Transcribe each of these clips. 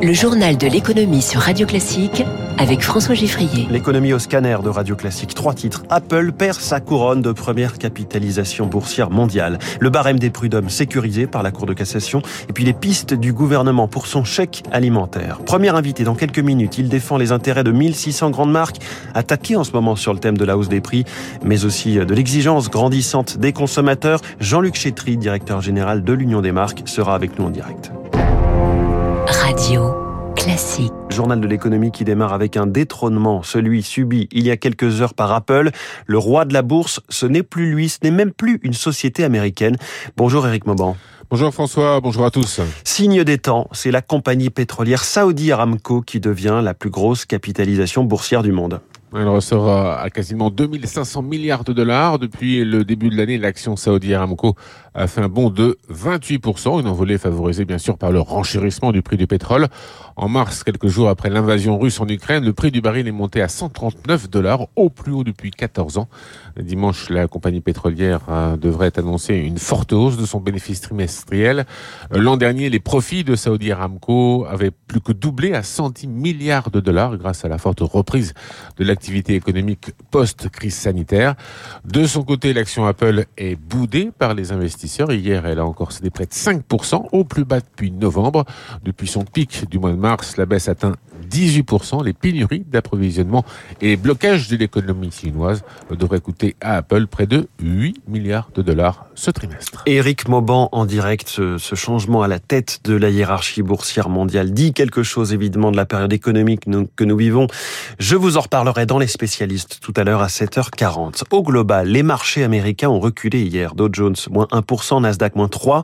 Le journal de l'économie sur Radio Classique avec François Giffrier. L'économie au scanner de Radio Classique. Trois titres. Apple perd sa couronne de première capitalisation boursière mondiale. Le barème des prud'hommes sécurisé par la Cour de cassation. Et puis les pistes du gouvernement pour son chèque alimentaire. Premier invité dans quelques minutes. Il défend les intérêts de 1600 grandes marques attaquées en ce moment sur le thème de la hausse des prix, mais aussi de l'exigence grandissante des consommateurs. Jean-Luc Chétry, directeur général de l'Union des marques, sera avec nous en direct. Radio classique. Journal de l'économie qui démarre avec un détrônement, celui subi il y a quelques heures par Apple. Le roi de la bourse, ce n'est plus lui, ce n'est même plus une société américaine. Bonjour Eric Mauban. Bonjour François, bonjour à tous. Signe des temps, c'est la compagnie pétrolière Saudi Aramco qui devient la plus grosse capitalisation boursière du monde. Elle ressort à quasiment 2500 milliards de dollars. Depuis le début de l'année, l'action Saudi Aramco a fait un bond de 28%, une envolée favorisée bien sûr par le renchérissement du prix du pétrole. En mars, quelques jours après l'invasion russe en Ukraine, le prix du baril est monté à 139 dollars, au plus haut depuis 14 ans. Dimanche, la compagnie pétrolière euh, devrait annoncer une forte hausse de son bénéfice trimestriel. Euh, l'an dernier, les profits de Saudi Aramco avaient plus que doublé à 110 milliards de dollars grâce à la forte reprise de l'activité économique post-crise sanitaire. De son côté, l'action Apple est boudée par les investisseurs. Hier, elle a encore cédé près de 5%, au plus bas depuis novembre. Depuis son pic du mois de mars, la baisse atteint 18%. Les pénuries d'approvisionnement et les blocages de l'économie chinoise devraient coûter à Apple près de 8 milliards de dollars ce trimestre. Éric Mauban en direct, ce, ce, changement à la tête de la hiérarchie boursière mondiale dit quelque chose évidemment de la période économique que nous vivons. Je vous en reparlerai dans les spécialistes tout à l'heure à 7h40. Au global, les marchés américains ont reculé hier. Dow Jones moins 1%, Nasdaq moins 3.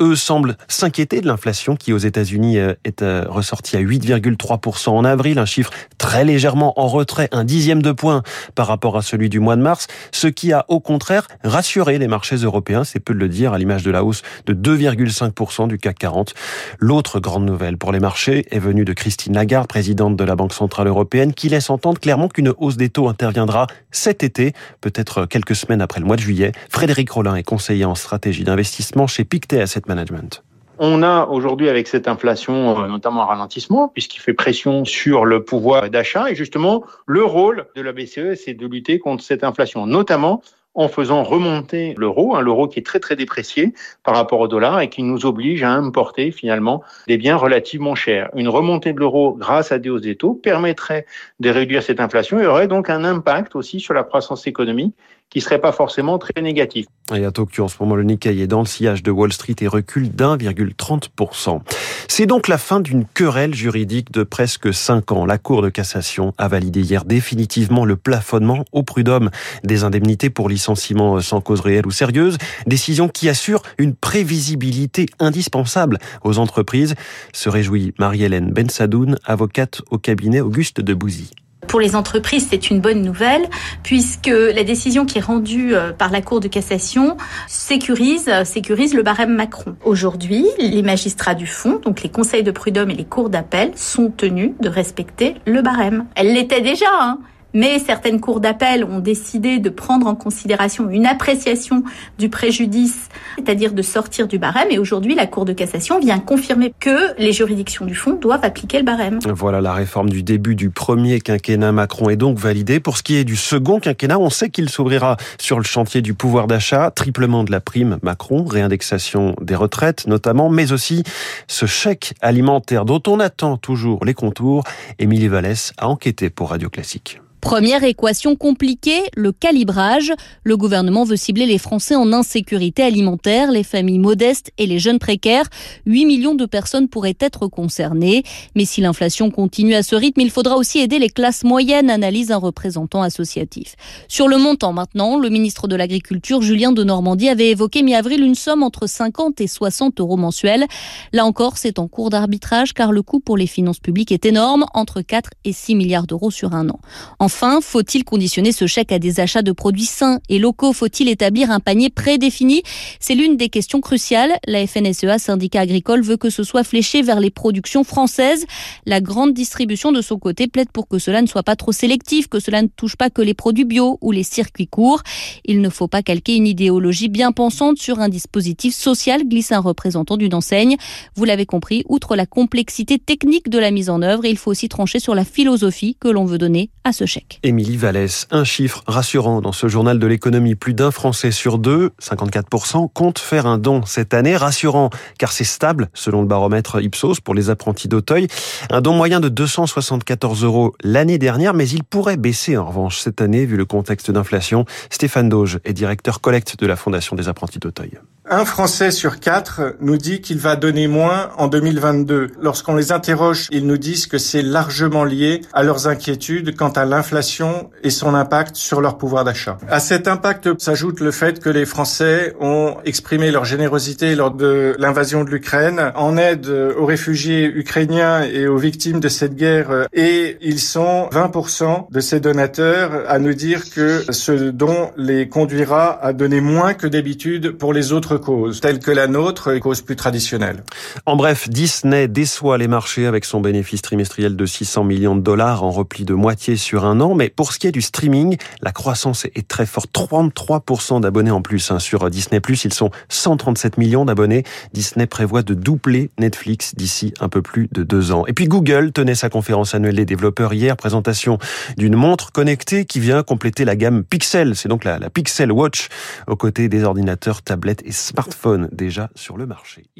Eux semblent s'inquiéter de l'inflation qui aux États-Unis euh, est euh, ressortie à 8,3% en avril, un chiffre très légèrement en retrait, un dixième de point par rapport à celui du mois de mars, ce qui a au contraire rassuré les marchés européens, c'est peu de le dire, à l'image de la hausse de 2,5% du CAC 40. L'autre grande nouvelle pour les marchés est venue de Christine Lagarde, présidente de la Banque Centrale Européenne, qui laisse entendre clairement qu'une hausse des taux interviendra cet été, peut-être quelques semaines après le mois de juillet. Frédéric Rollin est conseiller en stratégie d'investissement chez Pictet Asset Management. On a aujourd'hui avec cette inflation euh, notamment un ralentissement puisqu'il fait pression sur le pouvoir d'achat et justement le rôle de la BCE c'est de lutter contre cette inflation notamment en faisant remonter l'euro, hein, l'euro qui est très très déprécié par rapport au dollar et qui nous oblige à importer finalement des biens relativement chers. Une remontée de l'euro grâce à des hausses des taux permettrait de réduire cette inflation et aurait donc un impact aussi sur la croissance économique qui serait pas forcément très négatif. Et à Tokyo, en ce moment, le Nikkei est dans le sillage de Wall Street et recule d'1,30%. C'est donc la fin d'une querelle juridique de presque 5 ans. La Cour de cassation a validé hier définitivement le plafonnement au prud'homme des indemnités pour licenciement sans cause réelle ou sérieuse, décision qui assure une prévisibilité indispensable aux entreprises, se réjouit Marie-Hélène Bensadoun, avocate au cabinet Auguste de Bouzy. Pour les entreprises, c'est une bonne nouvelle puisque la décision qui est rendue euh, par la Cour de cassation sécurise, sécurise le barème Macron. Aujourd'hui, les magistrats du fond, donc les conseils de prud'homme et les cours d'appel, sont tenus de respecter le barème. Elle l'était déjà, hein mais certaines cours d'appel ont décidé de prendre en considération une appréciation du préjudice, c'est-à-dire de sortir du barème. Et aujourd'hui, la Cour de cassation vient confirmer que les juridictions du fond doivent appliquer le barème. Voilà, la réforme du début du premier quinquennat Macron est donc validée. Pour ce qui est du second quinquennat, on sait qu'il s'ouvrira sur le chantier du pouvoir d'achat, triplement de la prime Macron, réindexation des retraites notamment, mais aussi ce chèque alimentaire dont on attend toujours les contours. Émilie Vallès a enquêté pour Radio Classique. Première équation compliquée, le calibrage. Le gouvernement veut cibler les Français en insécurité alimentaire, les familles modestes et les jeunes précaires. 8 millions de personnes pourraient être concernées. Mais si l'inflation continue à ce rythme, il faudra aussi aider les classes moyennes, analyse un représentant associatif. Sur le montant maintenant, le ministre de l'Agriculture, Julien de Normandie, avait évoqué mi-avril une somme entre 50 et 60 euros mensuels. Là encore, c'est en cours d'arbitrage car le coût pour les finances publiques est énorme, entre 4 et 6 milliards d'euros sur un an. Enfin, faut-il conditionner ce chèque à des achats de produits sains et locaux? Faut-il établir un panier prédéfini? C'est l'une des questions cruciales. La FNSEA, syndicat agricole, veut que ce soit fléché vers les productions françaises. La grande distribution, de son côté, plaide pour que cela ne soit pas trop sélectif, que cela ne touche pas que les produits bio ou les circuits courts. Il ne faut pas calquer une idéologie bien pensante sur un dispositif social, glisse un représentant d'une enseigne. Vous l'avez compris, outre la complexité technique de la mise en œuvre, il faut aussi trancher sur la philosophie que l'on veut donner à ce chèque. Émilie Vallès, un chiffre rassurant dans ce journal de l'économie. Plus d'un Français sur deux, 54%, compte faire un don cette année. Rassurant, car c'est stable, selon le baromètre Ipsos pour les apprentis d'Auteuil. Un don moyen de 274 euros l'année dernière, mais il pourrait baisser en revanche cette année vu le contexte d'inflation. Stéphane Doge est directeur collecte de la Fondation des apprentis d'Auteuil. Un Français sur quatre nous dit qu'il va donner moins en 2022. Lorsqu'on les interroge, ils nous disent que c'est largement lié à leurs inquiétudes quant à l'inflation et son impact sur leur pouvoir d'achat. À cet impact s'ajoute le fait que les Français ont exprimé leur générosité lors de l'invasion de l'Ukraine en aide aux réfugiés ukrainiens et aux victimes de cette guerre et ils sont 20% de ces donateurs à nous dire que ce don les conduira à donner moins que d'habitude pour les autres causes, telles que la nôtre, les causes plus traditionnelles. En bref, Disney déçoit les marchés avec son bénéfice trimestriel de 600 millions de dollars en repli de moitié sur un an. Mais pour ce qui est du streaming, la croissance est très forte. 33% d'abonnés en plus hein. sur Disney+. Ils sont 137 millions d'abonnés. Disney prévoit de doubler Netflix d'ici un peu plus de deux ans. Et puis Google tenait sa conférence annuelle des développeurs hier, présentation d'une montre connectée qui vient compléter la gamme Pixel. C'est donc la, la Pixel Watch aux côtés des ordinateurs, tablettes et smartphones déjà sur le marché.